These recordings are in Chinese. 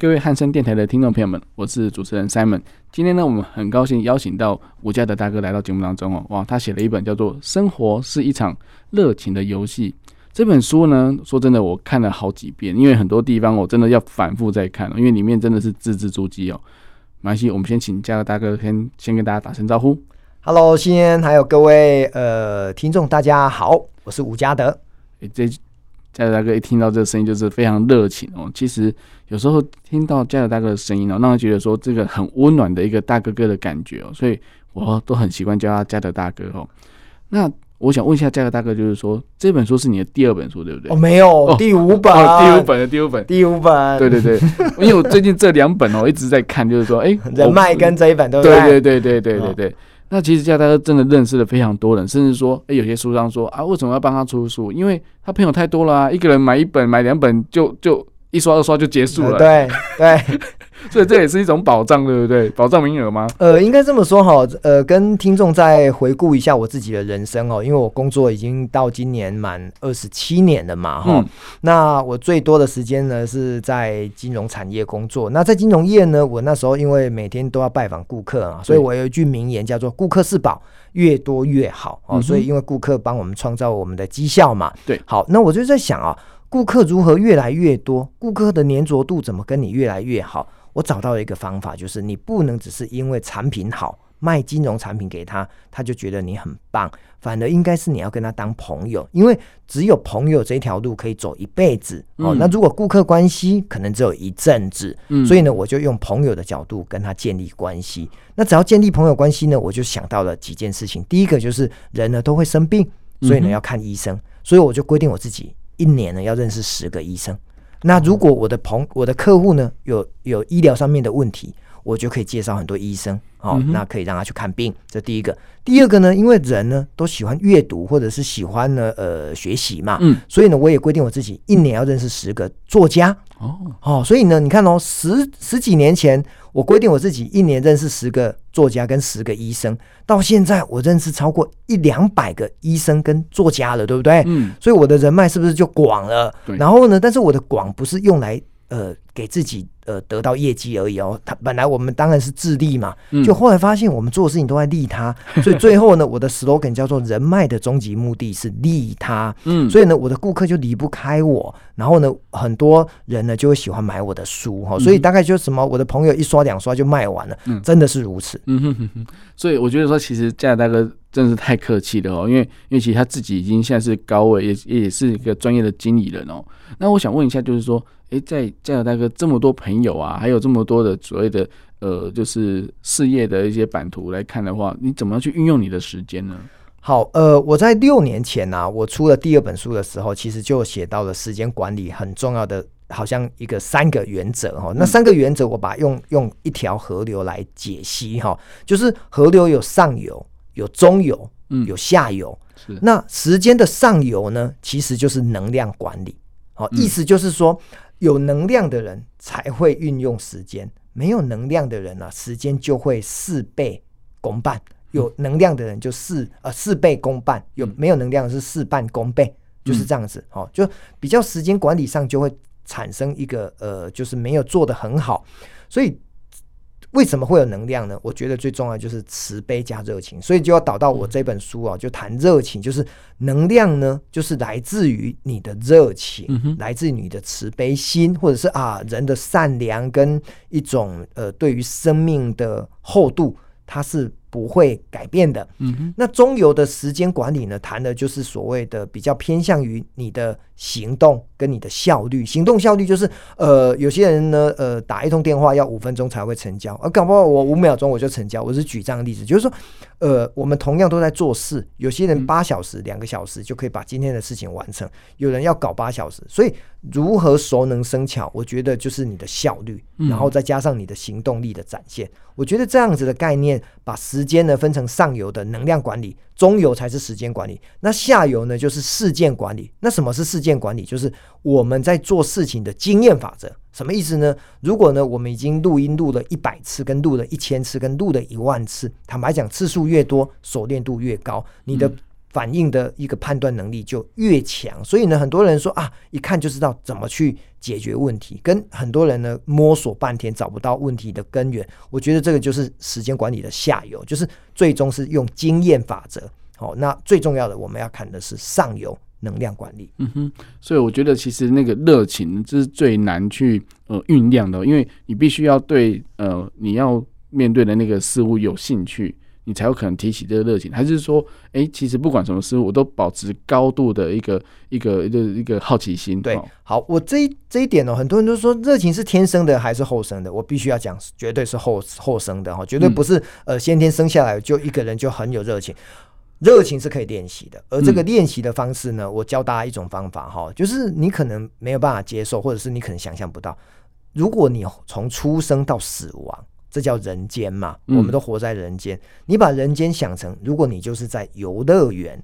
各位汉声电台的听众朋友们，我是主持人 Simon。今天呢，我们很高兴邀请到吴家德大哥来到节目当中哦。哇，他写了一本叫做《生活是一场热情的游戏》这本书呢，说真的，我看了好几遍，因为很多地方我真的要反复再看，因为里面真的是字字珠玑哦。没关系，我们先请家德大哥先先跟大家打声招呼。Hello，先还有各位呃听众，大家好，我是吴家德。诶，这家德大哥一听到这个声音就是非常热情哦。其实。有时候听到家德大哥的声音哦，让他觉得说这个很温暖的一个大哥哥的感觉哦，所以我都很习惯叫他家德大哥哦。那我想问一下家德大哥，就是说这本书是你的第二本书对不对？哦，没有，第五本，哦，第五本的第五本，第五本，对对对，因为我最近这两本哦一直在看，就是说，哎，人脉跟这一本都对对对对对对对。那其实家德大哥真的认识了非常多人，甚至说，哎，有些书商说啊，为什么要帮他出书？因为他朋友太多了啊，一个人买一本、买两本就就。一刷二刷就结束了，对对，所以这也是一种保障，对不对？保障名额吗？呃，应该这么说哈，呃，跟听众再回顾一下我自己的人生哦，因为我工作已经到今年满二十七年了嘛，哈、嗯。那我最多的时间呢是在金融产业工作。那在金融业呢，我那时候因为每天都要拜访顾客啊，所以我有一句名言叫做“顾客是宝，越多越好”哦。所以因为顾客帮我们创造我们的绩效嘛，对。好，那我就在想啊。顾客如何越来越多？顾客的粘着度怎么跟你越来越好？我找到了一个方法，就是你不能只是因为产品好，卖金融产品给他，他就觉得你很棒。反而应该是你要跟他当朋友，因为只有朋友这条路可以走一辈子。嗯、哦，那如果顾客关系可能只有一阵子，嗯、所以呢，我就用朋友的角度跟他建立关系。那只要建立朋友关系呢，我就想到了几件事情。第一个就是人呢都会生病，所以呢要看医生，嗯、所以我就规定我自己。一年呢要认识十个医生，那如果我的朋我的客户呢有有医疗上面的问题，我就可以介绍很多医生，好、哦，那可以让他去看病。这第一个，第二个呢，因为人呢都喜欢阅读或者是喜欢呢呃学习嘛，嗯，所以呢我也规定我自己一年要认识十个作家，哦，哦，所以呢你看哦十十几年前。我规定我自己一年认识十个作家跟十个医生，到现在我认识超过一两百个医生跟作家了，对不对？嗯，所以我的人脉是不是就广了？对。然后呢，但是我的广不是用来呃给自己。呃，得到业绩而已哦。他本来我们当然是自利嘛，就后来发现我们做的事情都在利他，嗯、所以最后呢，我的 slogan 叫做“人脉的终极目的是利他”。嗯，所以呢，我的顾客就离不开我，然后呢，很多人呢就会喜欢买我的书哈。所以大概就什么，我的朋友一刷两刷就卖完了，嗯、真的是如此。嗯哼哼哼。所以我觉得说，其实加拿大哥真是太客气了哦，因为因为其实他自己已经现在是高位，也也是一个专业的经理人哦。那我想问一下，就是说。诶，在家德大哥这么多朋友啊，还有这么多的所谓的呃，就是事业的一些版图来看的话，你怎么样去运用你的时间呢？好，呃，我在六年前呢、啊，我出了第二本书的时候，其实就写到了时间管理很重要的，好像一个三个原则哈。那三个原则，我把用用一条河流来解析哈，就是河流有上游、有中游、嗯，有下游。是。那时间的上游呢，其实就是能量管理。好，意思就是说。嗯有能量的人才会运用时间，没有能量的人呢、啊，时间就会事倍功半。有能量的人就事呃事倍功半，有没有能量是事半功倍，就是这样子。好，就比较时间管理上就会产生一个呃，就是没有做得很好，所以。为什么会有能量呢？我觉得最重要就是慈悲加热情，所以就要导到我这本书啊，就谈热情，就是能量呢，就是来自于你的热情，嗯、来自于你的慈悲心，或者是啊人的善良跟一种呃对于生命的厚度，它是不会改变的。嗯哼，那中游的时间管理呢，谈的就是所谓的比较偏向于你的行动跟你的效率。行动效率就是，呃，有些人呢，呃，打一通电话要五分钟才会成交，而、啊、搞不好我五秒钟我就成交。我是举这样的例子，就是说，呃，我们同样都在做事，有些人八小时、两、嗯、个小时就可以把今天的事情完成，有人要搞八小时。所以，如何熟能生巧，我觉得就是你的效率，然后再加上你的行动力的展现。嗯、我觉得这样子的概念，把时间呢分成上游的能量管理，中游才是时间管理，那下游呢就是事件管理。那什么是事件管理？就是我们在做事情的经验法则。什么意思呢？如果呢我们已经录音录了一百次，跟录了一千次，跟录了一万次，坦白讲，次数越多，熟练度越高，你的、反应的一个判断能力就越强，所以呢，很多人说啊，一看就知道怎么去解决问题，跟很多人呢摸索半天找不到问题的根源。我觉得这个就是时间管理的下游，就是最终是用经验法则。好，那最重要的我们要看的是上游能量管理。嗯哼，所以我觉得其实那个热情这是最难去呃酝酿的，因为你必须要对呃你要面对的那个事物有兴趣。你才有可能提起这个热情，还是说，哎、欸，其实不管什么事物，我都保持高度的一个一个一个一个好奇心。对，好，我这一这一点呢、喔，很多人都说热情是天生的还是后生的？我必须要讲，绝对是后后生的哈，绝对不是、嗯、呃先天生下来就一个人就很有热情。热情是可以练习的，而这个练习的方式呢，嗯、我教大家一种方法哈，就是你可能没有办法接受，或者是你可能想象不到，如果你从出生到死亡。这叫人间嘛？我们都活在人间。嗯、你把人间想成，如果你就是在游乐园，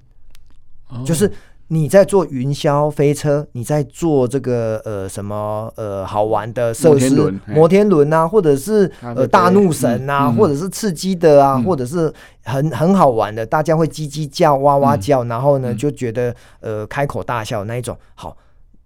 哦、就是你在坐云霄飞车，你在坐这个呃什么呃好玩的设施，摩天轮啊，或者是呃大怒神啊，嗯、或者是刺激的啊，嗯、或者是很很好玩的，大家会叽叽叫、哇哇叫，嗯、然后呢就觉得呃开口大笑那一种。好，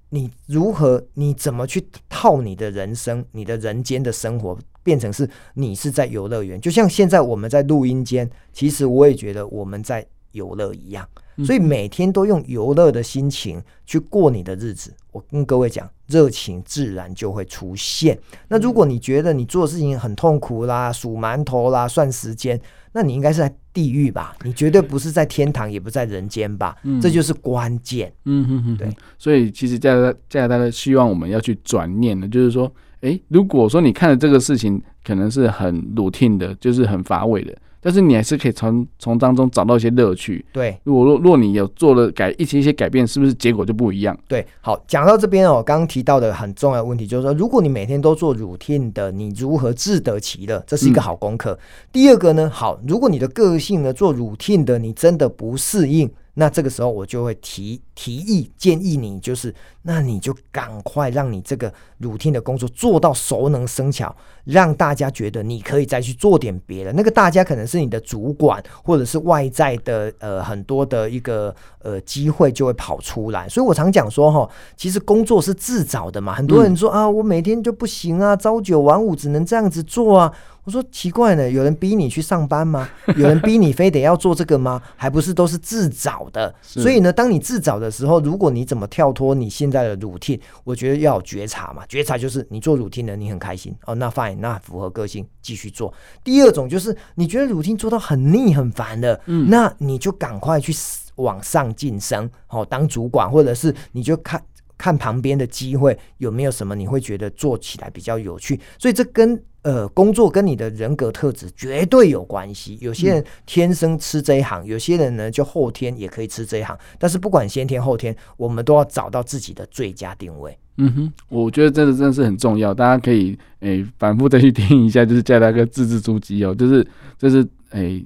你如何？你怎么去套你的人生，你的人间的生活？变成是你是在游乐园，就像现在我们在录音间，其实我也觉得我们在游乐一样，所以每天都用游乐的心情去过你的日子。我跟各位讲，热情自然就会出现。那如果你觉得你做的事情很痛苦啦，数馒头啦，算时间，那你应该是在地狱吧？你绝对不是在天堂，也不在人间吧？嗯，这就是关键。嗯哼哼，对。所以其实加拿大加拿大的希望我们要去转念的，就是说。诶，如果说你看的这个事情可能是很 routine 的，就是很乏味的，但是你还是可以从从当中找到一些乐趣。对，如果若若你有做了改一些一些改变，是不是结果就不一样？对，好，讲到这边哦，刚刚提到的很重要的问题就是说，如果你每天都做 routine 的，你如何自得其乐？这是一个好功课。嗯、第二个呢，好，如果你的个性呢做 routine 的，你真的不适应。那这个时候我就会提提议建议你，就是那你就赶快让你这个 routine 的工作做到熟能生巧，让大家觉得你可以再去做点别的。那个大家可能是你的主管，或者是外在的呃很多的一个呃机会就会跑出来。所以我常讲说哈，其实工作是自找的嘛。很多人说啊，我每天就不行啊，朝九晚五只能这样子做啊。我说奇怪呢，有人逼你去上班吗？有人逼你非得要做这个吗？还不是都是自找的。所以呢，当你自找的时候，如果你怎么跳脱你现在的 routine，我觉得要有觉察嘛。觉察就是你做 routine 的，你很开心哦，那 fine，那符合个性，继续做。第二种就是你觉得 routine 做到很腻很烦的，嗯，那你就赶快去往上晋升，哦，当主管，或者是你就看。看旁边的机会有没有什么你会觉得做起来比较有趣，所以这跟呃工作跟你的人格特质绝对有关系。有些人天生吃这一行，有些人呢就后天也可以吃这一行。但是不管先天后天，我们都要找到自己的最佳定位。嗯哼，我觉得这个真的是很重要，大家可以诶、欸、反复再去听一下，就是加大哥字字珠玑哦，就是就是诶、欸、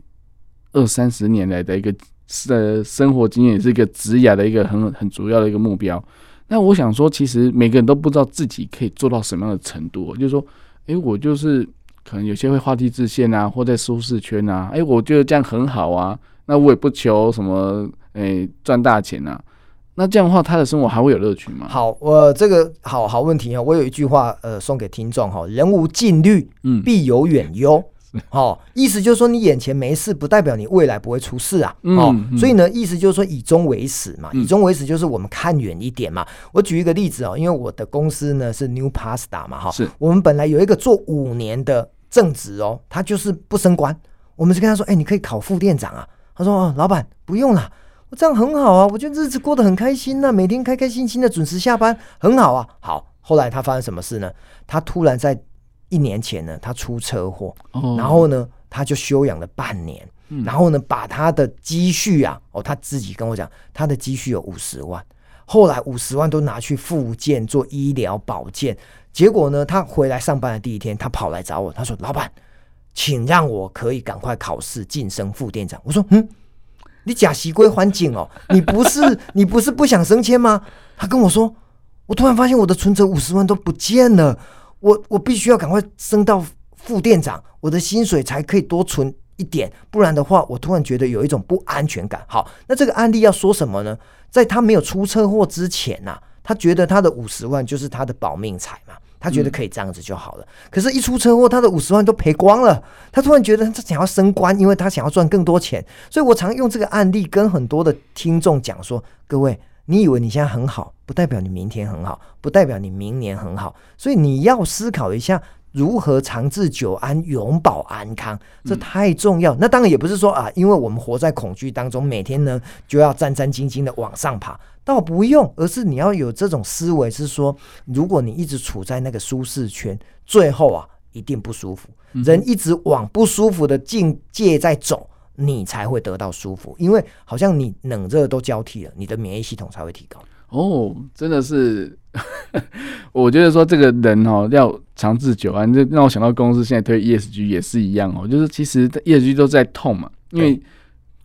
二三十年来的一个呃生活经验，也是一个职涯的一个很很主要的一个目标。那我想说，其实每个人都不知道自己可以做到什么样的程度。就是说，诶、欸，我就是可能有些会画地自限啊，或在舒适圈啊。诶、欸，我觉得这样很好啊。那我也不求什么，诶、欸，赚大钱啊。那这样的话，他的生活还会有乐趣吗？好，我这个好好问题啊。我有一句话，呃，送给听众哈：人无近虑，嗯，必有远忧。哦，意思就是说，你眼前没事，不代表你未来不会出事啊。哦，嗯嗯、所以呢，意思就是说，以终为始嘛。以终为始就是我们看远一点嘛。我举一个例子哦，因为我的公司呢是 New Pasta 嘛，哈，是我们本来有一个做五年的正职哦，他就是不升官。我们是跟他说，哎、欸，你可以考副店长啊。他说，哦，老板不用了，我这样很好啊，我觉得日子过得很开心呐、啊，每天开开心心的准时下班，很好啊。好，后来他发生什么事呢？他突然在一年前呢，他出车祸，哦、然后呢，他就休养了半年，嗯、然后呢，把他的积蓄啊，哦，他自己跟我讲，他的积蓄有五十万。后来五十万都拿去复健做医疗保健，结果呢，他回来上班的第一天，他跑来找我，他说：“老板，请让我可以赶快考试晋升副店长。”我说：“嗯，你假西归还景哦，你不是 你不是不想升迁吗？”他跟我说：“我突然发现我的存折五十万都不见了，我我必须要赶快升到副店长，我的薪水才可以多存一点，不然的话，我突然觉得有一种不安全感。”好，那这个案例要说什么呢？在他没有出车祸之前呐、啊，他觉得他的五十万就是他的保命财嘛，他觉得可以这样子就好了。嗯、可是，一出车祸，他的五十万都赔光了。他突然觉得他想要升官，因为他想要赚更多钱。所以我常用这个案例跟很多的听众讲说：各位，你以为你现在很好，不代表你明天很好，不代表你明年很好。所以你要思考一下。如何长治久安、永保安康，这太重要。嗯、那当然也不是说啊，因为我们活在恐惧当中，每天呢就要战战兢兢的往上爬，倒不用，而是你要有这种思维，是说，如果你一直处在那个舒适圈，最后啊一定不舒服。嗯、人一直往不舒服的境界在走，你才会得到舒服，因为好像你冷热都交替了，你的免疫系统才会提高。哦，真的是，我觉得说这个人哦要长治久安，这让我想到公司现在推 ESG 也是一样哦，就是其实 ESG 都在痛嘛，因为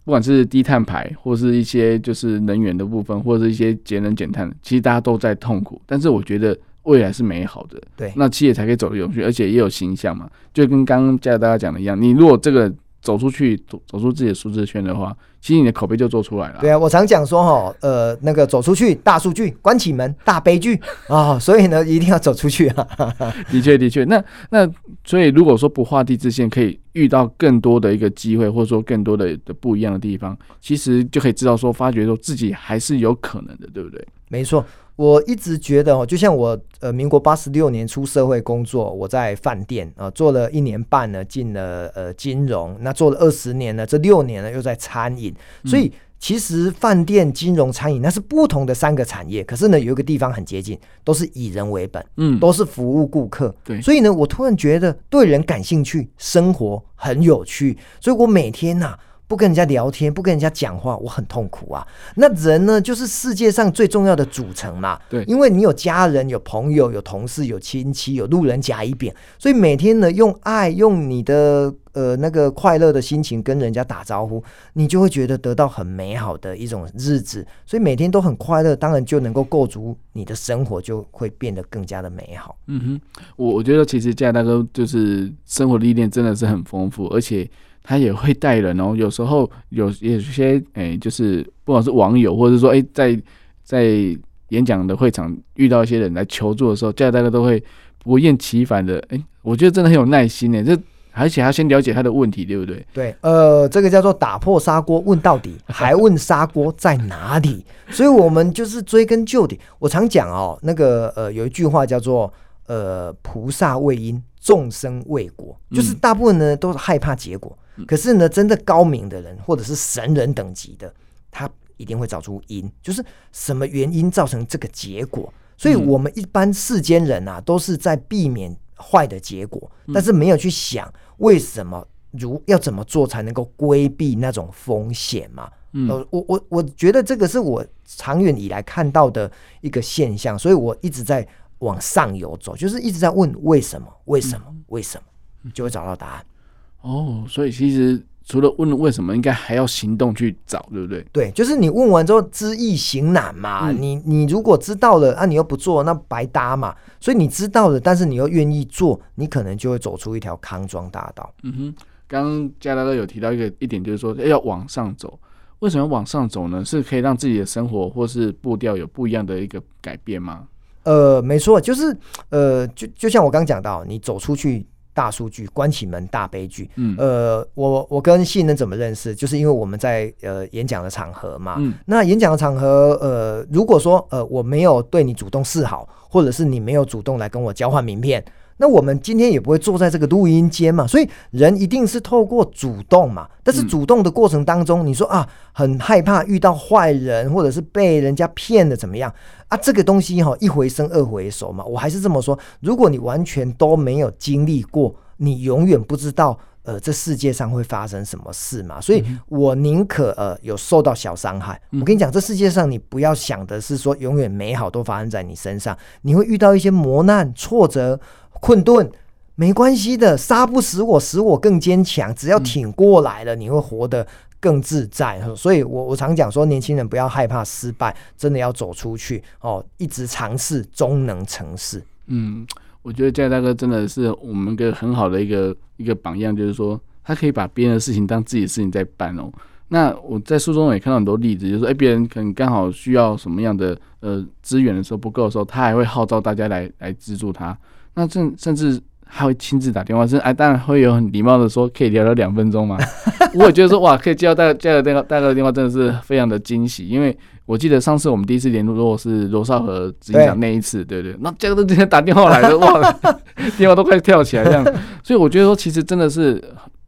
不管是低碳排，或是一些就是能源的部分，或者是一些节能减碳，其实大家都在痛苦，但是我觉得未来是美好的，对，那企业才可以走得永续，而且也有形象嘛，就跟刚刚教大家讲的一样，你如果这个。走出去，走走出自己的舒适圈的话，其实你的口碑就做出来了。对啊，我常讲说哈，呃，那个走出去，大数据，关起门，大悲剧啊、哦，所以呢，一定要走出去啊。的确，的确，那那所以如果说不画地自限，可以遇到更多的一个机会，或者说更多的的不一样的地方，其实就可以知道说，发觉说自己还是有可能的，对不对？没错。我一直觉得哦，就像我呃，民国八十六年出社会工作，我在饭店啊、呃、做了一年半呢，进了呃金融，那做了二十年呢，这六年呢又在餐饮，所以其实饭店、金融、餐饮那是不同的三个产业，可是呢有一个地方很接近，都是以人为本，嗯，都是服务顾客，对，所以呢我突然觉得对人感兴趣，生活很有趣，所以我每天呐、啊。不跟人家聊天，不跟人家讲话，我很痛苦啊。那人呢，就是世界上最重要的组成嘛。对，因为你有家人、有朋友、有同事、有亲戚、有路人甲乙丙，所以每天呢，用爱、用你的呃那个快乐的心情跟人家打招呼，你就会觉得得到很美好的一种日子。所以每天都很快乐，当然就能够构筑你的生活，就会变得更加的美好。嗯哼，我我觉得其实家大哥就是生活历练真的是很丰富，而且。他也会带人哦，有时候有有些诶、欸，就是不管是网友，或者说诶、欸，在在演讲的会场遇到一些人来求助的时候，叫大家都会不厌其烦的诶、欸，我觉得真的很有耐心呢。这而且还要先了解他的问题，对不对？对，呃，这个叫做打破砂锅问到底，还问砂锅在哪里？所以我们就是追根究底。我常讲哦，那个呃，有一句话叫做呃，菩萨为因，众生为果，就是大部分呢都是害怕结果。可是呢，真的高明的人，或者是神人等级的，他一定会找出因，就是什么原因造成这个结果。所以，我们一般世间人啊，都是在避免坏的结果，但是没有去想为什么，如要怎么做才能够规避那种风险嘛。嗯，我我我觉得这个是我长远以来看到的一个现象，所以我一直在往上游走，就是一直在问为什么，为什么，为什么，就会找到答案。哦，所以其实除了问为什么，应该还要行动去找，对不对？对，就是你问完之后，知易行难嘛。嗯、你你如果知道了，啊，你又不做，那白搭嘛。所以你知道了，但是你又愿意做，你可能就会走出一条康庄大道。嗯哼，刚刚家大哥有提到一个一点，就是说要往上走。为什么往上走呢？是可以让自己的生活或是步调有不一样的一个改变吗？呃，没错，就是呃，就就像我刚刚讲到，你走出去。大数据关起门，大悲剧。嗯，呃，我我跟信人怎么认识？就是因为我们在呃演讲的场合嘛。嗯，那演讲的场合，呃，如果说呃我没有对你主动示好，或者是你没有主动来跟我交换名片，那我们今天也不会坐在这个录音间嘛。所以人一定是透过主动嘛。但是主动的过程当中，你说啊，很害怕遇到坏人，或者是被人家骗的怎么样啊？这个东西哈，一回生二回熟嘛。我还是这么说，如果你完全都没有经历过，你永远不知道。呃，这世界上会发生什么事嘛？所以我宁可呃有受到小伤害。我跟你讲，这世界上你不要想的是说永远美好都发生在你身上，你会遇到一些磨难、挫折、困顿，没关系的，杀不死我，使我更坚强。只要挺过来了，你会活得更自在。所以我我常讲说，年轻人不要害怕失败，真的要走出去哦，一直尝试，终能成事。嗯。我觉得嘉大哥真的是我们一个很好的一个一个榜样，就是说他可以把别人的事情当自己的事情在办哦。那我在书中也看到很多例子，就是说，哎，别人可能刚好需要什么样的呃资源的时候不够的时候，他还会号召大家来来资助他。那甚甚至还会亲自打电话，甚至哎，当然会有很礼貌的说，可以聊聊两分钟吗？我也觉得说哇，可以接到大嘉大哥大家的电话，真的是非常的惊喜，因为。我记得上次我们第一次联络是罗少和执行长那一次，对，对对，那这个都直接打电话来了，哇，电话都快跳起来这样，所以我觉得说其实真的是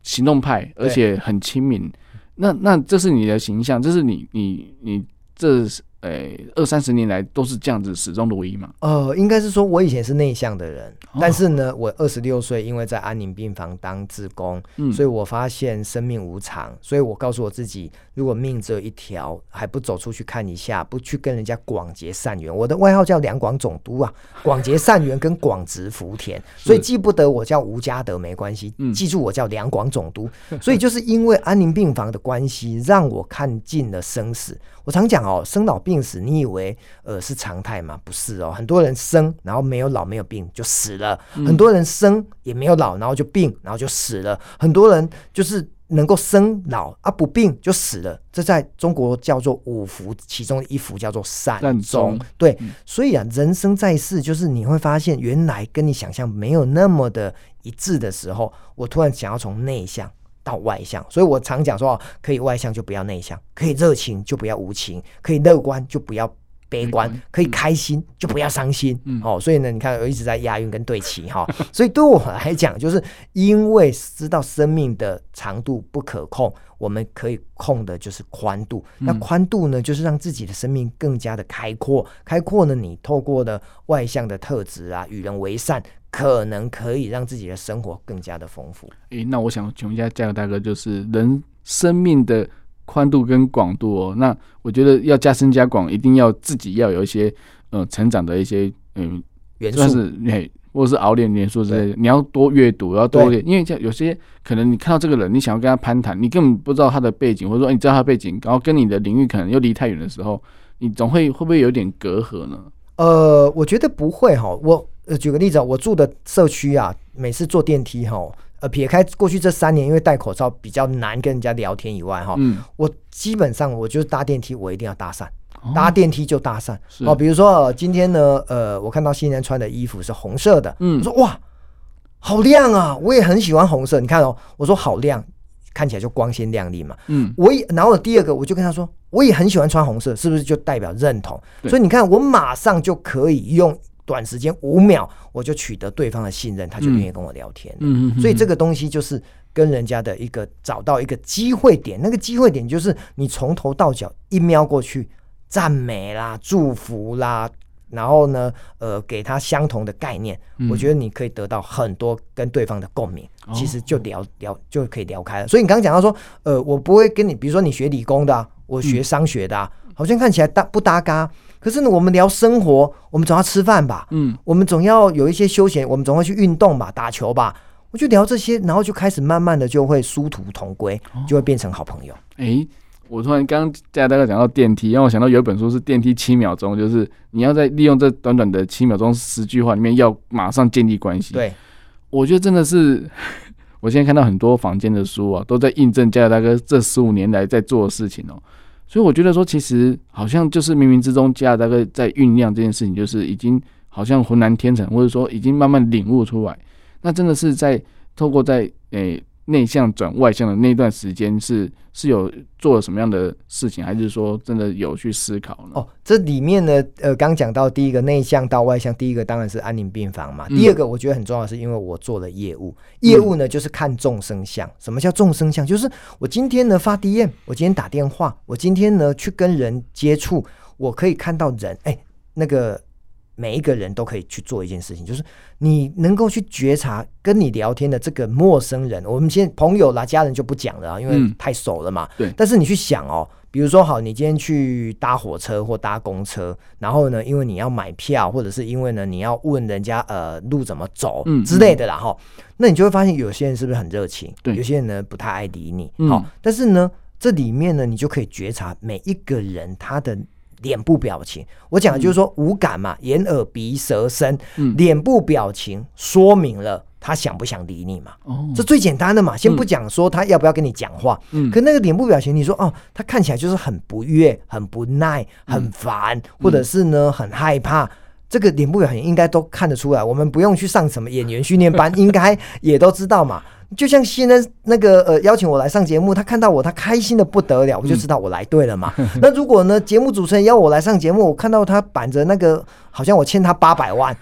行动派，而且很亲民。那那这是你的形象，这是你你你这是。诶、欸，二三十年来都是这样子始终如一嘛？呃，应该是说，我以前是内向的人，哦、但是呢，我二十六岁，因为在安宁病房当志工，嗯，所以我发现生命无常，所以我告诉我自己，如果命只有一条，还不走出去看一下，不去跟人家广结善缘。我的外号叫两广总督啊，广结善缘跟广植福田，所以记不得我叫吴家德没关系，嗯、记住我叫两广总督。所以就是因为安宁病房的关系，让我看尽了生死。我常讲哦，生老病死，你以为呃是常态吗？不是哦，很多人生然后没有老没有病就死了，嗯、很多人生也没有老，然后就病，然后就死了。很多人就是能够生老啊不病就死了，这在中国叫做五福，其中一福叫做善终。中对，嗯、所以啊，人生在世就是你会发现，原来跟你想象没有那么的一致的时候，我突然想要从内向。到外向，所以我常讲说，可以外向就不要内向，可以热情就不要无情，可以乐观就不要悲观，可以开心就不要伤心。嗯，哦，所以呢，你看我一直在押韵跟对齐哈。所以对我来讲，就是因为知道生命的长度不可控，我们可以控的就是宽度。那宽度呢，就是让自己的生命更加的开阔。开阔呢，你透过的外向的特质啊，与人为善。可能可以让自己的生活更加的丰富。诶、欸，那我想请问一下嘉德大哥，就是人生命的宽度跟广度哦。那我觉得要加深加广，一定要自己要有一些呃成长的一些嗯元素，是嘿，或者是熬练元素之类的。你要多阅读，要多练，因为像有些可能你看到这个人，你想要跟他攀谈，你根本不知道他的背景，或者说你知道他的背景，然后跟你的领域可能又离太远的时候，你总会会不会有点隔阂呢？呃，我觉得不会哈，我。呃，举个例子，我住的社区啊，每次坐电梯哈，呃，撇开过去这三年因为戴口罩比较难跟人家聊天以外哈，嗯，我基本上我就是搭电梯，我一定要搭讪，哦、搭电梯就搭讪。哦，比如说、呃、今天呢，呃，我看到新人穿的衣服是红色的，嗯，我说哇，好亮啊，我也很喜欢红色。你看哦，我说好亮，看起来就光鲜亮丽嘛，嗯，我也然后第二个我就跟他说，我也很喜欢穿红色，是不是就代表认同？所以你看，我马上就可以用。短时间五秒，我就取得对方的信任，他就愿意跟我聊天。嗯，所以这个东西就是跟人家的一个找到一个机会点，那个机会点就是你从头到脚一瞄过去，赞美啦、祝福啦，然后呢，呃，给他相同的概念，我觉得你可以得到很多跟对方的共鸣，其实就聊聊就可以聊开了。所以你刚刚讲到说，呃，我不会跟你，比如说你学理工的啊，我学商学的啊，好像看起来搭不搭嘎。可是呢，我们聊生活，我们总要吃饭吧，嗯，我们总要有一些休闲，我们总会去运动吧，打球吧，我就聊这些，然后就开始慢慢的就会殊途同归，就会变成好朋友。哎、哦欸，我突然刚刚大家讲到电梯，让我想到有一本书是电梯七秒钟，就是你要在利用这短短的七秒钟十句话里面，要马上建立关系。对，我觉得真的是，我现在看到很多房间的书啊，都在印证嘉德大哥这十五年来在做的事情哦。所以我觉得说，其实好像就是冥冥之中，嘉德大哥在酝酿这件事情，就是已经好像浑然天成，或者说已经慢慢领悟出来。那真的是在透过在诶内向转外向的那段时间是是有做了什么样的事情，还是说真的有去思考呢？哦，这里面呢，呃，刚讲到第一个内向到外向，第一个当然是安宁病房嘛。嗯、第二个我觉得很重要的是，因为我做了业务，业务呢就是看众生相。嗯、什么叫众生相？就是我今天呢发 DM，我今天打电话，我今天呢去跟人接触，我可以看到人，哎，那个。每一个人都可以去做一件事情，就是你能够去觉察跟你聊天的这个陌生人。我们先朋友啦、家人就不讲了啊，因为太熟了嘛。嗯、对。但是你去想哦，比如说好，你今天去搭火车或搭公车，然后呢，因为你要买票，或者是因为呢你要问人家呃路怎么走之类的啦哈，嗯、那你就会发现有些人是不是很热情？对。有些人呢不太爱理你。好、嗯，但是呢这里面呢你就可以觉察每一个人他的。脸部表情，我讲的就是说五感嘛，嗯、眼、耳、鼻、舌、身，脸部表情说明了他想不想理你嘛。哦，这最简单的嘛，先不讲说他要不要跟你讲话，嗯，可那个脸部表情，你说哦，他看起来就是很不悦、很不耐、很烦，嗯、或者是呢很害怕，这个脸部表情应该都看得出来。我们不用去上什么演员训练班，应该也都知道嘛。就像现在那个呃邀请我来上节目，他看到我，他开心的不得了，我就知道我来对了嘛。嗯、那如果呢节目主持人邀我来上节目，我看到他板着那个好像我欠他八百万，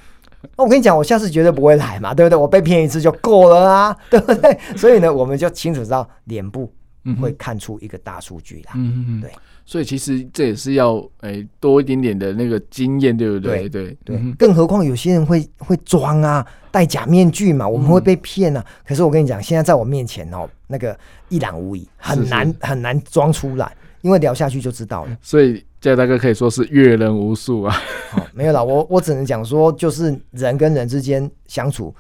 那我跟你讲，我下次绝对不会来嘛，对不对？我被骗一次就够了啊，对不对？所以呢，我们就清楚知道脸部会看出一个大数据啦，嗯嗯对。所以其实这也是要诶、欸、多一点点的那个经验，对不对？对对，对嗯、更何况有些人会会装啊，戴假面具嘛，我们会被骗啊。嗯、可是我跟你讲，现在在我面前哦，那个一览无遗，很难很难装出来，因为聊下去就知道了。所以加油大哥可以说是阅人无数啊。哦，没有啦，我我只能讲说，就是人跟人之间相处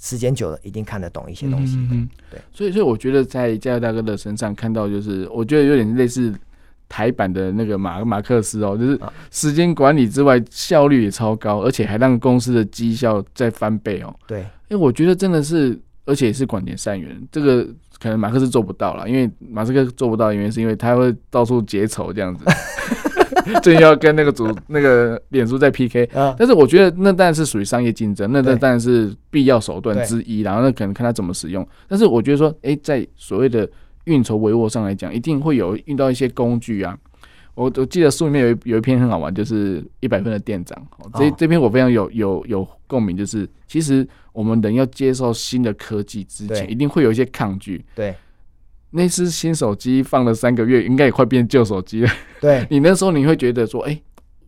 时间久了，一定看得懂一些东西。嗯，嗯，对。所以，所以我觉得在加油大哥的身上看到，就是我觉得有点类似。台版的那个马马克思哦，就是时间管理之外，效率也超高，而且还让公司的绩效再翻倍哦。对，因为我觉得真的是，而且也是广结善缘，这个可能马克思做不到了，因为马斯克做不到的原因是因为他会到处结仇这样子，最近要跟那个组那个脸书在 PK。但是我觉得那当然是属于商业竞争，那那当然是必要手段之一，然后那可能看他怎么使用。但是我觉得说，哎，在所谓的运筹帷幄上来讲，一定会有遇到一些工具啊。我我记得书里面有一有一篇很好玩，就是一百分的店长。这这篇我非常有有有共鸣，就是其实我们人要接受新的科技之前，一定会有一些抗拒。对，那是新手机放了三个月，应该也快变旧手机了。对，你那时候你会觉得说，哎，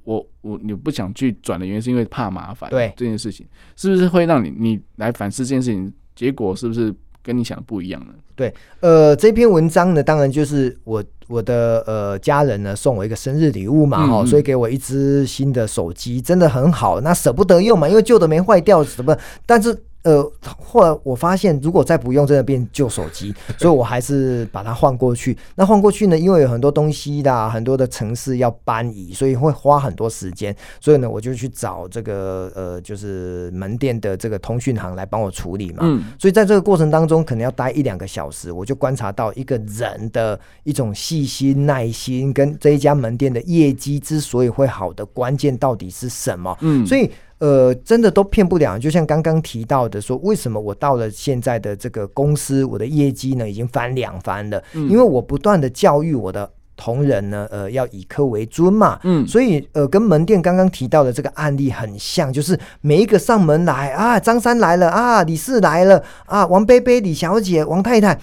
我我你不想去转的原因是因为怕麻烦。对，这件事情是不是会让你你来反思这件事情？结果是不是？跟你想的不一样呢？对，呃，这篇文章呢，当然就是我我的呃家人呢送我一个生日礼物嘛，哈、嗯，所以给我一只新的手机，真的很好，那舍不得用嘛，因为旧的没坏掉，什么，但是。呃，后来我发现，如果再不用，真的变旧手机，所以我还是把它换过去。那换过去呢，因为有很多东西的，很多的城市要搬移，所以会花很多时间。所以呢，我就去找这个呃，就是门店的这个通讯行来帮我处理嘛。嗯。所以在这个过程当中，可能要待一两个小时，我就观察到一个人的一种细心、耐心，跟这一家门店的业绩之所以会好的关键到底是什么。嗯。所以。呃，真的都骗不了。就像刚刚提到的，说为什么我到了现在的这个公司，我的业绩呢已经翻两番了？嗯，因为我不断的教育我的同仁呢，呃，要以客为尊嘛。嗯，所以呃，跟门店刚刚提到的这个案例很像，就是每一个上门来啊，张三来了啊，李四来了啊，王贝贝、李小姐、王太太，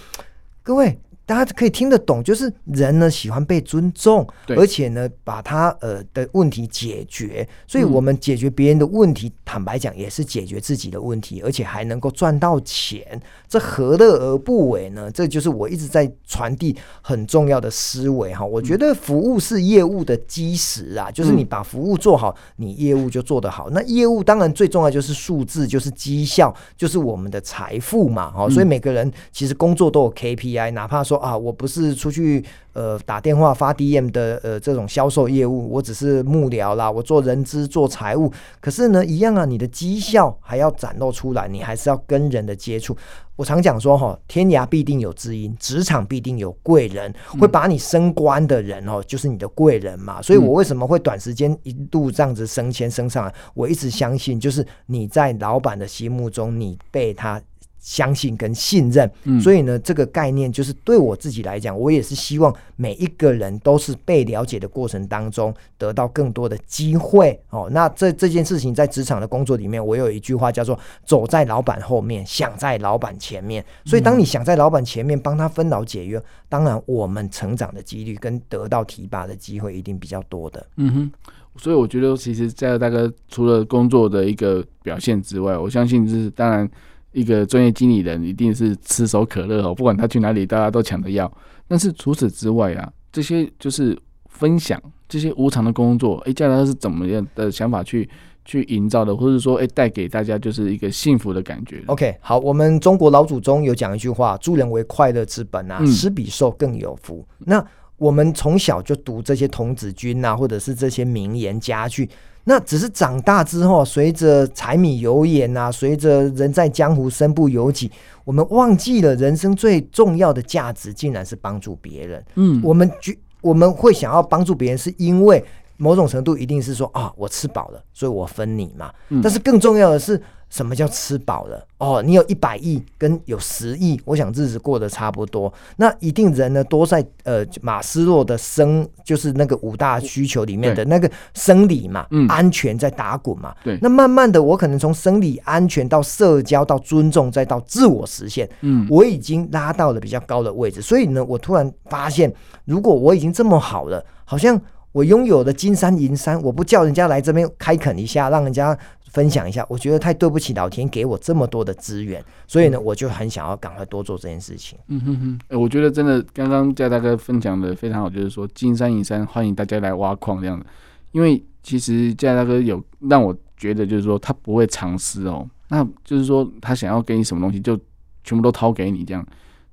各位。大家可以听得懂，就是人呢喜欢被尊重，而且呢把他呃的问题解决，所以我们解决别人的问题，嗯、坦白讲也是解决自己的问题，而且还能够赚到钱，这何乐而不为呢？这就是我一直在传递很重要的思维哈。我觉得服务是业务的基石啊，就是你把服务做好，你业务就做得好。那业务当然最重要就是数字，就是绩效，就是我们的财富嘛。哈，所以每个人其实工作都有 KPI，哪怕说。啊，我不是出去呃打电话发 DM 的呃这种销售业务，我只是幕僚啦，我做人资做财务，可是呢一样啊，你的绩效还要展露出来，你还是要跟人的接触。我常讲说哈，天涯必定有知音，职场必定有贵人，会把你升官的人哦，就是你的贵人嘛。所以我为什么会短时间一度这样子升迁升上来？我一直相信，就是你在老板的心目中，你被他。相信跟信任，嗯、所以呢，这个概念就是对我自己来讲，我也是希望每一个人都是被了解的过程当中得到更多的机会哦。那这这件事情在职场的工作里面，我有一句话叫做“走在老板后面，想在老板前面”。所以，当你想在老板前面帮他分劳解约，当然我们成长的几率跟得到提拔的机会一定比较多的。嗯哼，所以我觉得，其实在大哥除了工作的一个表现之外，我相信就是当然。一个专业经理人一定是炙手可热哦，不管他去哪里，大家都抢着要。但是除此之外啊，这些就是分享这些无偿的工作，哎，嘉达是怎么样的想法去去营造的，或者说，哎，带给大家就是一个幸福的感觉。OK，好，我们中国老祖宗有讲一句话：“助人为快乐之本啊，嗯、施比受更有福。”那我们从小就读这些童子军啊，或者是这些名言佳句。那只是长大之后，随着柴米油盐啊，随着人在江湖身不由己，我们忘记了人生最重要的价值，竟然是帮助别人。嗯，我们觉我们会想要帮助别人，是因为某种程度一定是说啊，我吃饱了，所以我分你嘛。嗯，但是更重要的是。什么叫吃饱了？哦，你有一百亿跟有十亿，我想日子过得差不多。那一定人呢，多在呃马斯洛的生，就是那个五大需求里面的那个生理嘛，嗯、安全在打滚嘛。对。那慢慢的，我可能从生理安全到社交到尊重，再到自我实现，嗯，我已经拉到了比较高的位置。所以呢，我突然发现，如果我已经这么好了，好像我拥有的金山银山，我不叫人家来这边开垦一下，让人家。分享一下，我觉得太对不起老天给我这么多的资源，所以呢，我就很想要赶快多做这件事情。嗯哼哼，欸、我觉得真的刚刚嘉大哥分享的非常好，就是说金山银山欢迎大家来挖矿这样的，因为其实嘉大哥有让我觉得就是说他不会藏私哦，那就是说他想要给你什么东西就全部都掏给你这样，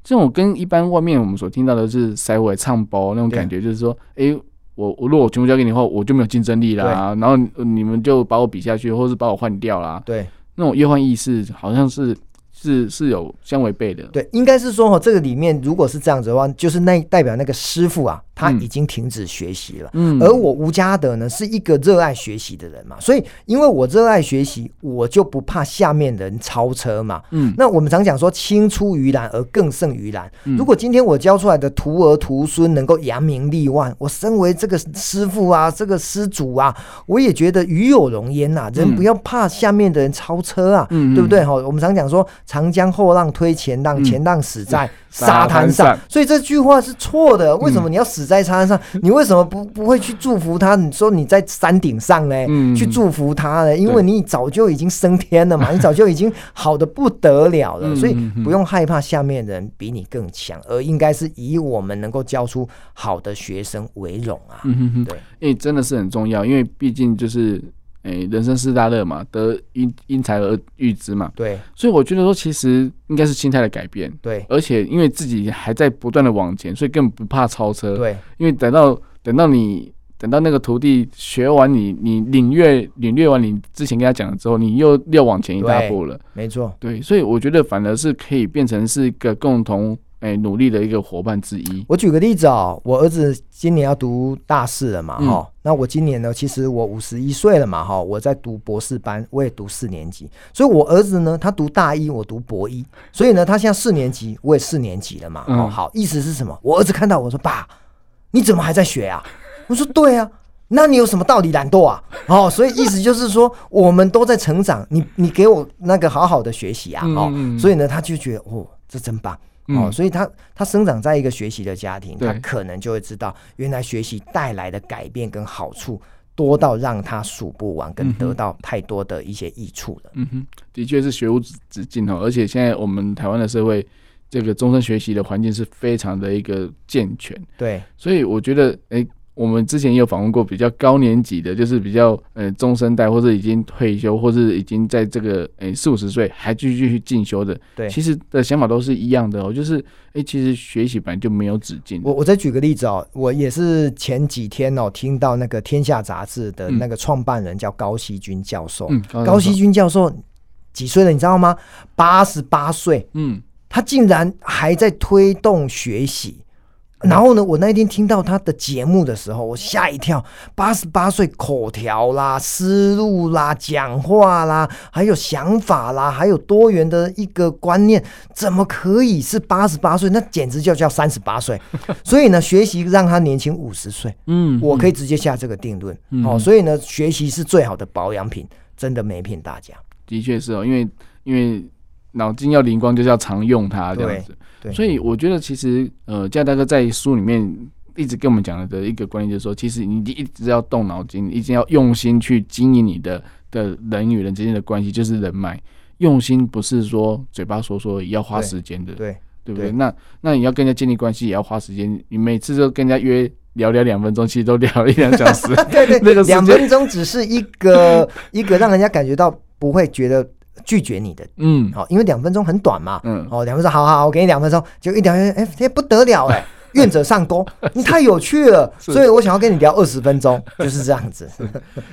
这种跟一般外面我们所听到的是塞尾唱包那种感觉，就是说哎。欸我我如果我全部交给你的话，我就没有竞争力啦。然后你们就把我比下去，或是把我换掉啦。对，那种忧患意识好像是。是是有相违背的，对，应该是说哈，这个里面如果是这样子的话，就是那代表那个师傅啊，他已经停止学习了。嗯，而我吴家德呢，是一个热爱学习的人嘛，所以因为我热爱学习，我就不怕下面的人超车嘛。嗯，那我们常讲说，青出于蓝而更胜于蓝。如果今天我教出来的徒儿徒孙能够扬名立万，我身为这个师傅啊，这个师祖啊，我也觉得与有荣焉呐。人不要怕下面的人超车啊，嗯，对不对？哈，我们常讲说。长江后浪推前浪，前浪死在沙滩上。所以这句话是错的。为什么你要死在沙滩上？你为什么不不会去祝福他？你说你在山顶上呢？去祝福他呢？因为你早就已经升天了嘛，你早就已经好的不得了了。所以不用害怕下面的人比你更强，而应该是以我们能够教出好的学生为荣啊。对，因为真的是很重要，因为毕竟就是。哎、欸，人生四大乐嘛，得因因材而育之嘛。对，所以我觉得说，其实应该是心态的改变。对，而且因为自己还在不断的往前，所以更不怕超车。对，因为等到等到你等到那个徒弟学完你，你领略领略完你之前跟他讲了之后，你又又往前一大步了。没错。对，所以我觉得反而是可以变成是一个共同。哎，努力的一个伙伴之一。我举个例子哦，我儿子今年要读大四了嘛，哈、嗯，那我今年呢，其实我五十一岁了嘛，哈，我在读博士班，我也读四年级，所以我儿子呢，他读大一，我读博一，所以呢，他现在四年级，我也四年级了嘛，哦、嗯，好，意思是什么？我儿子看到我说，爸，你怎么还在学啊？我说对啊，那你有什么道理懒惰啊？哦，所以意思就是说，我们都在成长，你你给我那个好好的学习啊，哦、嗯，所以呢，他就觉得哦，这真棒。哦，所以他他生长在一个学习的家庭，他可能就会知道，原来学习带来的改变跟好处多到让他数不完，跟得到太多的一些益处了。嗯哼，的确是学无止境哦。而且现在我们台湾的社会，这个终身学习的环境是非常的一个健全。对，所以我觉得，哎。我们之前也有访问过比较高年级的，就是比较呃中生代，或者已经退休，或者已经在这个诶四五十岁还继续去进修的。对，其实的想法都是一样的哦，就是哎，其实学习本来就没有止境。我我再举个例子哦，我也是前几天哦听到那个《天下》杂志的那个创办人叫高希军教授，嗯，高希军教授几岁了？你知道吗？八十八岁，嗯，他竟然还在推动学习。然后呢，我那一天听到他的节目的时候，我吓一跳。八十八岁口条啦、思路啦、讲话啦，还有想法啦，还有多元的一个观念，怎么可以是八十八岁？那简直就叫三十八岁。所以呢，学习让他年轻五十岁。嗯，我可以直接下这个定论。嗯、哦，所以呢，学习是最好的保养品，真的没骗大家。的确是哦，因为因为脑筋要灵光，就是要常用它这样子。对，所以我觉得其实呃，家大哥在书里面一直跟我们讲的一个观念就是说，其实你一直要动脑筋，一定要用心去经营你的的人与人之间的关系，就是人脉。用心不是说嘴巴说说，也要花时间的，对对不对？对那那你要跟人家建立关系，也要花时间。你每次都跟人家约聊聊两分钟，其实都聊一两小时。对 对，那个两分钟只是一个 一个让人家感觉到不会觉得。拒绝你的，嗯，好，因为两分钟很短嘛，嗯，哦，两分钟，好好，我给你两分钟，就一聊，哎，这不得了哎，愿者上钩，你太有趣了，所以我想要跟你聊二十分钟，就是这样子。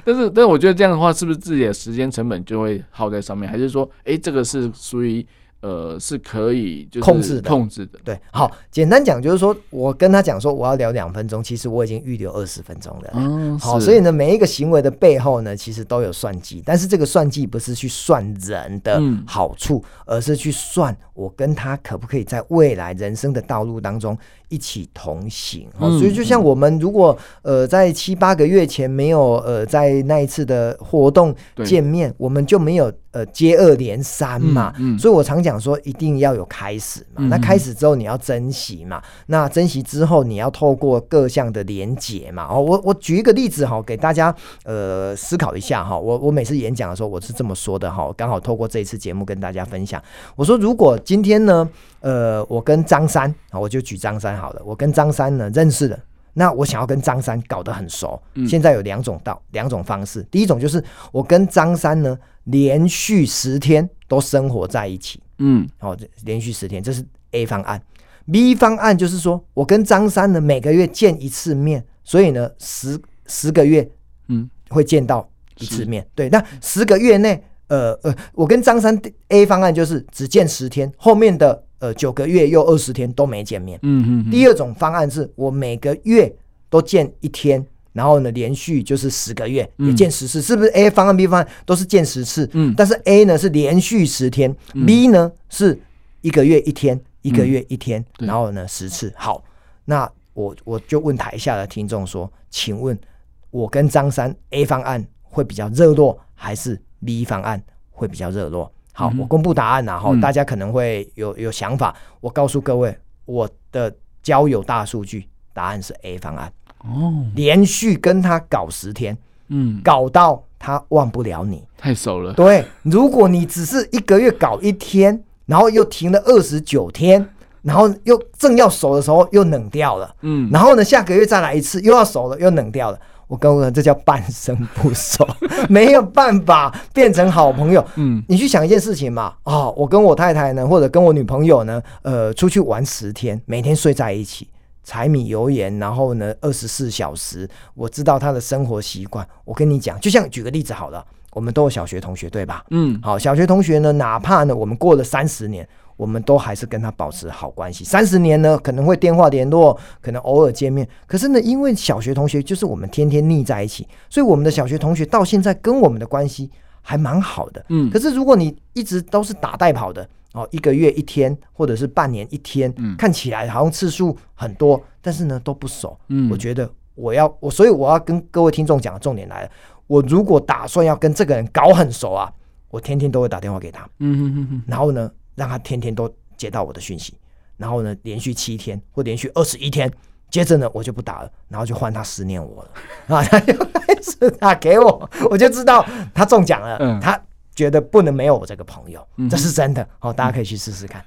但是，但是我觉得这样的话，是不是自己的时间成本就会耗在上面？还是说，哎，这个是属于？呃，是可以就是控制的，控制的。对，好，简单讲就是说，我跟他讲说我要聊两分钟，其实我已经预留二十分钟了。嗯，好，所以呢，每一个行为的背后呢，其实都有算计，但是这个算计不是去算人的好处，嗯、而是去算我跟他可不可以在未来人生的道路当中一起同行。好，所以就像我们如果呃在七八个月前没有呃在那一次的活动见面，我们就没有。呃，接二连三嘛，嗯嗯、所以我常讲说，一定要有开始嘛。嗯、那开始之后，你要珍惜嘛。那珍惜之后，你要透过各项的连结嘛。哦，我我举一个例子哈，给大家呃思考一下哈。我我每次演讲的时候，我是这么说的哈。刚好透过这一次节目跟大家分享，我说如果今天呢，呃，我跟张三啊，我就举张三好了。我跟张三呢认识了，那我想要跟张三搞得很熟，嗯、现在有两种道两种方式。第一种就是我跟张三呢。连续十天都生活在一起，嗯，好，连续十天，这是 A 方案。B 方案就是说我跟张三呢每个月见一次面，所以呢十十个月，嗯，会见到一次面。是对，那十个月内，呃呃，我跟张三 A 方案就是只见十天，后面的呃九个月又二十天都没见面。嗯嗯。第二种方案是我每个月都见一天。然后呢，连续就是十个月也见十次，嗯、是不是 A 方案、B 方案都是见十次？嗯，但是 A 呢是连续十天、嗯、，B 呢是一个月一天，一个月一天，嗯、然后呢十次。好，那我我就问台下的听众说，请问我跟张三 A 方案会比较热络，还是 B 方案会比较热络？好，嗯、我公布答案然后，大家可能会有有想法。我告诉各位，我的交友大数据答案是 A 方案。哦，连续跟他搞十天，嗯，搞到他忘不了你，太熟了。对，如果你只是一个月搞一天，然后又停了二十九天，然后又正要熟的时候又冷掉了，嗯，然后呢，下个月再来一次又要熟了又冷掉了。我跟我讲，这叫半生不熟，没有办法变成好朋友。嗯，你去想一件事情嘛，哦，我跟我太太呢，或者跟我女朋友呢，呃，出去玩十天，每天睡在一起。柴米油盐，然后呢，二十四小时，我知道她的生活习惯。我跟你讲，就像举个例子好了，我们都有小学同学，对吧？嗯，好，小学同学呢，哪怕呢，我们过了三十年，我们都还是跟他保持好关系。三十年呢，可能会电话联络，可能偶尔见面。可是呢，因为小学同学就是我们天天腻在一起，所以我们的小学同学到现在跟我们的关系还蛮好的。嗯，可是如果你一直都是打带跑的。哦，一个月一天，或者是半年一天，嗯、看起来好像次数很多，但是呢都不熟。嗯，我觉得我要我，所以我要跟各位听众讲的重点来了。我如果打算要跟这个人搞很熟啊，我天天都会打电话给他。嗯哼哼哼，然后呢，让他天天都接到我的讯息，然后呢，连续七天或连续二十一天，接着呢，我就不打了，然后就换他思念我了 啊，他就开始打给我，我就知道他中奖了。嗯，他。觉得不能没有我这个朋友，这是真的哦，大家可以去试试看。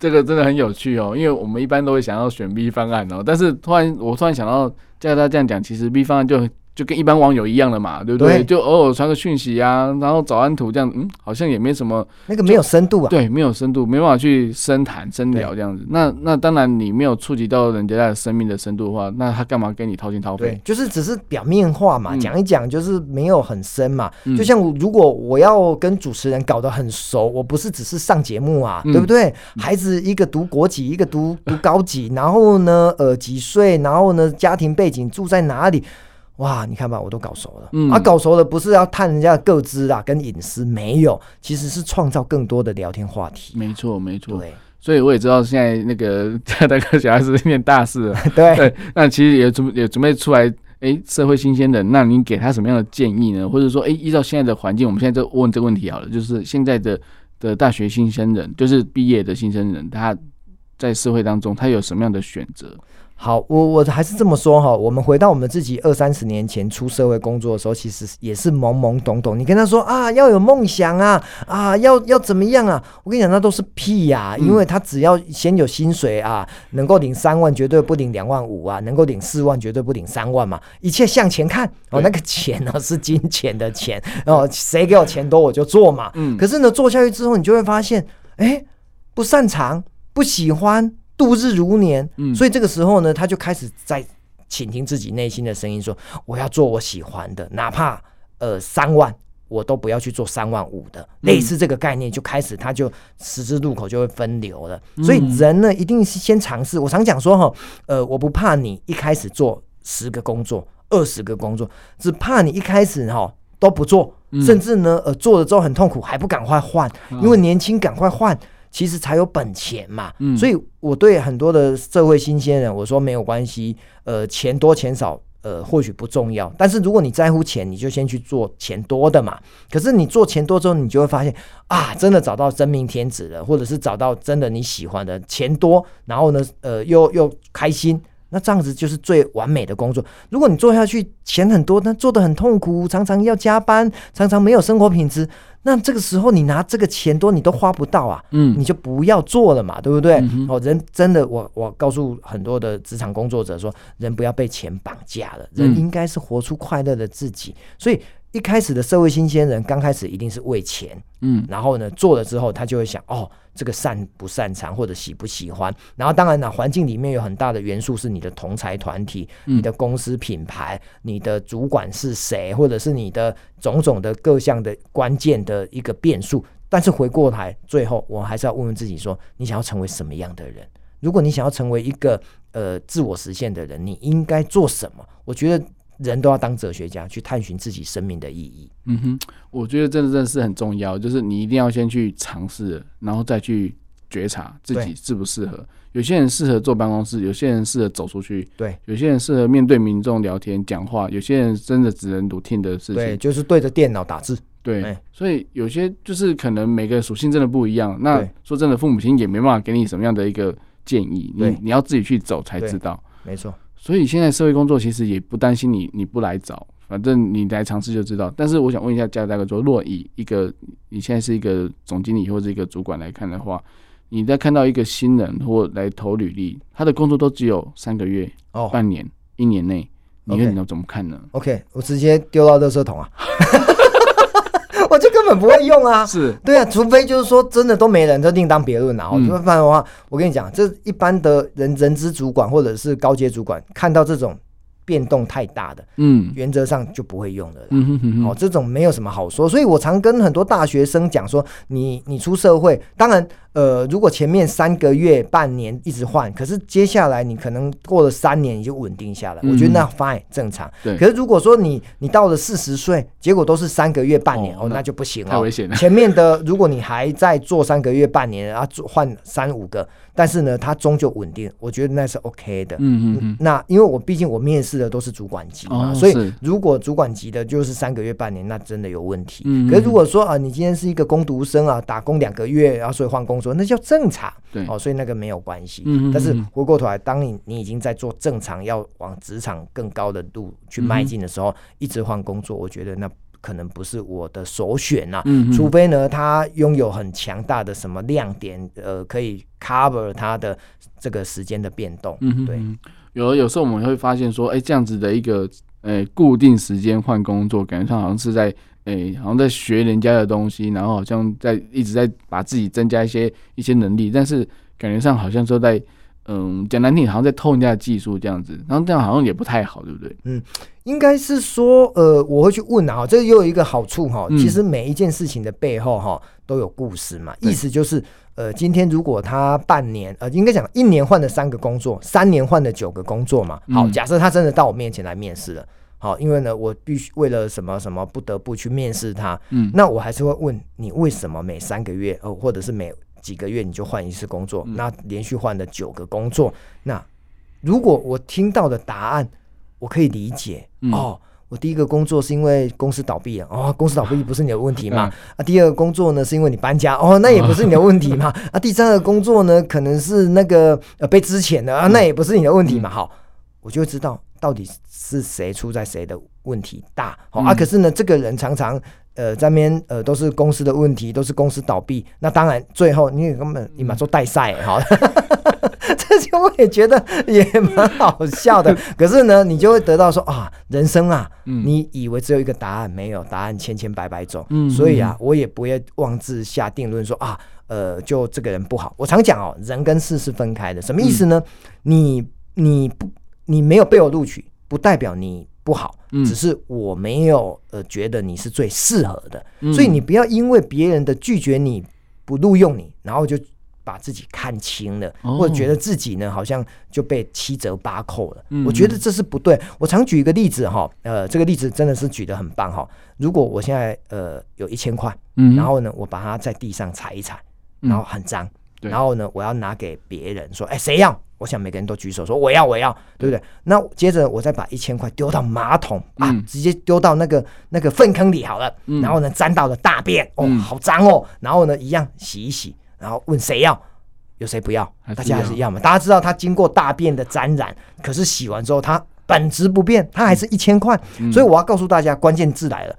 这个真的很有趣哦，因为我们一般都会想要选 B 方案哦，但是突然我突然想到，叫他这样讲，其实 B 方案就就跟一般网友一样的嘛，对不对？对就偶尔传个讯息啊，然后早安图这样，嗯，好像也没什么，那个没有深度啊，对，没有深度，没办法去深谈深聊这样子。那那当然，你没有触及到人家的生命的深度的话，那他干嘛跟你掏心掏肺？就是只是表面化嘛，讲、嗯、一讲，就是没有很深嘛。嗯、就像如果我要跟主持人搞得很熟，我不是只是上节目啊，嗯、对不对？孩子一个读国几，一个读读高几，然后呢，呃，几岁，然后呢，家庭背景住在哪里？哇，你看吧，我都搞熟了。嗯，啊，搞熟了不是要探人家的个资啊，跟隐私没有，其实是创造更多的聊天话题。没错，没错。对，所以我也知道现在那个 大哥小孩子念大事了。对对，那其实也准也准备出来，哎、欸，社会新鲜人，那您给他什么样的建议呢？或者说，哎、欸，依照现在的环境，我们现在就问这个问题好了，就是现在的的大学新生人，就是毕业的新生人，他在社会当中，他有什么样的选择？好，我我还是这么说哈。我们回到我们自己二三十年前出社会工作的时候，其实也是懵懵懂懂。你跟他说啊，要有梦想啊，啊，要要怎么样啊？我跟你讲，那都是屁呀、啊。因为他只要先有薪水啊，能够领三万，绝对不领两万五啊；能够领四万，绝对不领三万嘛。一切向前看哦，那个钱呢是金钱的钱哦，谁给我钱多我就做嘛。嗯。可是呢，做下去之后，你就会发现，哎，不擅长，不喜欢。度日如年，嗯，所以这个时候呢，他就开始在倾听自己内心的声音，说：“我要做我喜欢的，哪怕呃三万，我都不要去做三万五的。”类似这个概念，就开始他就十字路口就会分流了。所以人呢，一定是先尝试。我常讲说哈，呃，我不怕你一开始做十个工作、二十个工作，只怕你一开始哈都不做，甚至呢，呃，做了之后很痛苦，还不赶快换，因为年轻赶快换。其实才有本钱嘛，嗯，所以我对很多的社会新鲜人我说没有关系，呃，钱多钱少，呃，或许不重要，但是如果你在乎钱，你就先去做钱多的嘛。可是你做钱多之后，你就会发现啊，真的找到真命天子了，或者是找到真的你喜欢的，钱多，然后呢，呃，又又开心，那这样子就是最完美的工作。如果你做下去钱很多，但做的很痛苦，常常要加班，常常没有生活品质。那这个时候你拿这个钱多，你都花不到啊，嗯，你就不要做了嘛，对不对？嗯、哦，人真的，我我告诉很多的职场工作者说，人不要被钱绑架了，人应该是活出快乐的自己，嗯、所以。一开始的社会新鲜人，刚开始一定是为钱，嗯，然后呢，做了之后，他就会想，哦，这个擅不擅长或者喜不喜欢，然后当然呢，环境里面有很大的元素是你的同才团体、你的公司品牌、你的主管是谁，或者是你的种种的各项的关键的一个变数。但是回过来，最后我还是要问问自己说，你想要成为什么样的人？如果你想要成为一个呃自我实现的人，你应该做什么？我觉得。人都要当哲学家，去探寻自己生命的意义。嗯哼，我觉得真的真的是很重要，就是你一定要先去尝试，然后再去觉察自己适不适合。有些人适合坐办公室，有些人适合走出去，对，有些人适合面对民众聊天讲话，有些人真的只能 routine 的事情，对，就是对着电脑打字。对，欸、所以有些就是可能每个属性真的不一样。那说真的，父母亲也没办法给你什么样的一个建议，你你要自己去走才知道。没错。所以现在社会工作其实也不担心你，你不来找，反正你来尝试就知道。但是我想问一下嘉大哥，说，若以一个你现在是一个总经理或者一个主管来看的话，你在看到一个新人或来投履历，他的工作都只有三个月、哦、半年、一年内，你会怎么看呢？OK，我直接丢到垃圾桶啊。不会用啊，是。对啊，除非就是说真的都没人，就另当别论了。嗯，不然的话，我跟你讲，这一般的人人资主管或者是高阶主管看到这种变动太大的，嗯，原则上就不会用的。嗯哼哼哼，哦，这种没有什么好说。所以我常跟很多大学生讲说，你你出社会，当然。呃，如果前面三个月、半年一直换，可是接下来你可能过了三年你就稳定下来，嗯、我觉得那 fine 正常。对。可是如果说你你到了四十岁，结果都是三个月、半年，哦，哦那，那就不行了。太危险了。前面的如果你还在做三个月、半年，然后换三五个，但是呢，它终究稳定，我觉得那是 OK 的。嗯嗯嗯。那因为我毕竟我面试的都是主管级嘛，哦、所以如果主管级的就是三个月、半年，那真的有问题。嗯。可是如果说啊，你今天是一个工读生啊，打工两个月，然后所以换工作，那叫正常。对，哦，所以那个没有关系。嗯，但是回过头来，当你你已经在做正常要往职场更高的路去迈进的时候，嗯、一直换工作，我觉得那可能不是我的首选呐、啊。嗯，除非呢，他拥有很强大的什么亮点，呃，可以 cover 他的这个时间的变动。嗯，对。有有时候我们会发现说，哎、欸，这样子的一个呃固定时间换工作，感觉上好像是在哎、欸、好像在学人家的东西，然后好像在一直在把自己增加一些一些能力，但是感觉上好像说在。嗯，讲难听，好像在偷人家的技术这样子，然后这样好像也不太好，对不对？嗯，应该是说，呃，我会去问啊，这又有一个好处哈，其实每一件事情的背后哈都有故事嘛，嗯、意思就是，呃，今天如果他半年，呃，应该讲一年换了三个工作，三年换了九个工作嘛，好，假设他真的到我面前来面试了，好，因为呢，我必须为了什么什么不得不去面试他，嗯，那我还是会问你为什么每三个月，哦，或者是每几个月你就换一次工作，那连续换了九个工作，那如果我听到的答案我可以理解，嗯、哦，我第一个工作是因为公司倒闭了，哦，公司倒闭不是你的问题嘛？啊，第二个工作呢是因为你搬家，哦，那也不是你的问题嘛？啊，第三个工作呢可能是那个呃被资遣的啊，那也不是你的问题嘛？好，我就会知道到底是谁出在谁的问题大，好、哦、啊，可是呢这个人常常。呃，这边呃都是公司的问题，都是公司倒闭。那当然，最后你也根本你马做代赛哈，这些我也觉得也蛮好笑的。可是呢，你就会得到说啊，人生啊，嗯、你以为只有一个答案，没有答案，千千百百种。嗯，所以啊，我也不会妄自下定论说啊，呃，就这个人不好。我常讲哦，人跟事是分开的。什么意思呢？嗯、你你不你没有被我录取，不代表你。不好，只是我没有呃觉得你是最适合的，嗯、所以你不要因为别人的拒绝你不录用你，然后就把自己看清了，哦、或者觉得自己呢好像就被七折八扣了。嗯、我觉得这是不对。我常举一个例子哈，呃，这个例子真的是举得很棒哈。如果我现在呃有一千块，嗯、然后呢我把它在地上踩一踩，然后很脏，嗯、然后呢我要拿给别人说，哎，谁要？我想每个人都举手说我要我要，对不对？那接着我再把一千块丢到马桶啊，直接丢到那个那个粪坑里好了。然后呢，沾到了大便，哦，好脏哦。然后呢，一样洗一洗，然后问谁要？有谁不要？大家还是要嘛？大家知道它经过大便的沾染，可是洗完之后它本质不变，它还是一千块。所以我要告诉大家，关键字来了，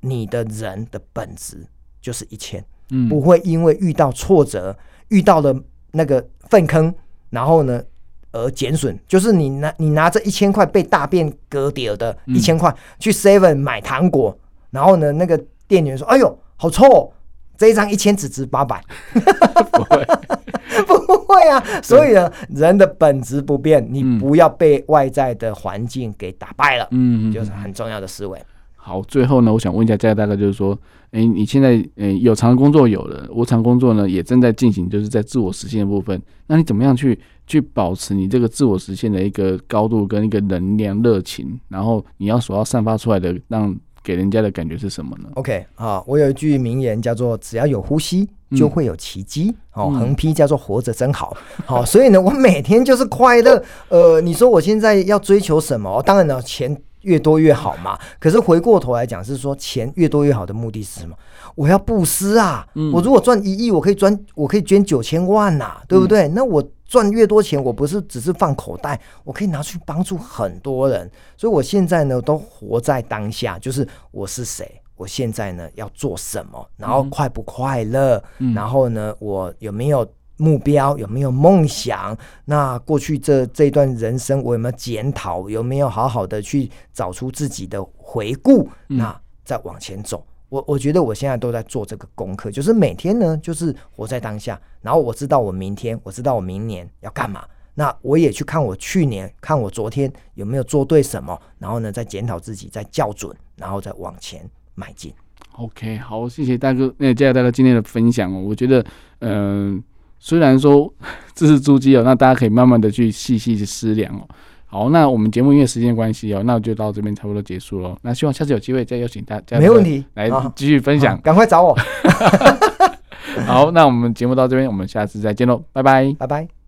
你的人的本质就是一千，不会因为遇到挫折，遇到了那个粪坑。然后呢，而减损，就是你拿你拿着一千块被大便割掉的一千块去 Seven 买糖果，然后呢，那个店员说：“哎呦，好臭哦，这一张一千只值八百。”不会，不会啊。所以呢，人的本质不变，你不要被外在的环境给打败了。嗯，就是很重要的思维。好，最后呢，我想问一下佳大哥，就是说，哎，你现在诶有偿工作有了，无偿工作呢也正在进行，就是在自我实现的部分。那你怎么样去去保持你这个自我实现的一个高度跟一个能量热情？然后你要所要散发出来的，让给人家的感觉是什么呢？OK，啊，我有一句名言叫做“只要有呼吸，就会有奇迹”。哦、嗯，横批叫做“活着真好”。好，所以呢，我每天就是快乐。呃，你说我现在要追求什么？当然了，钱。越多越好嘛，可是回过头来讲，是说钱越多越好的目的是什么？我要布施啊！嗯、我如果赚一亿，我可以赚，我可以捐九千万呐、啊，对不对？嗯、那我赚越多钱，我不是只是放口袋，我可以拿去帮助很多人。所以我现在呢，都活在当下，就是我是谁，我现在呢要做什么，然后快不快乐，嗯、然后呢，我有没有？目标有没有梦想？那过去这这一段人生，我有没有检讨？有没有好好的去找出自己的回顾？那再往前走。我我觉得我现在都在做这个功课，就是每天呢，就是活在当下。然后我知道我明天，我知道我明年要干嘛。那我也去看我去年，看我昨天有没有做对什么，然后呢，再检讨自己，再校准，然后再往前迈进。OK，好，谢谢大哥，那谢谢大哥今天的分享哦。我觉得，嗯、呃。虽然说 这是猪鸡哦，那大家可以慢慢的去细细去思量哦。好，那我们节目因为时间关系哦，那我就到这边差不多结束喽。那希望下次有机会再邀请大家，没问题，来继续分享，赶快找我。好，那我们节目到这边，我们下次再见喽，拜拜，拜拜。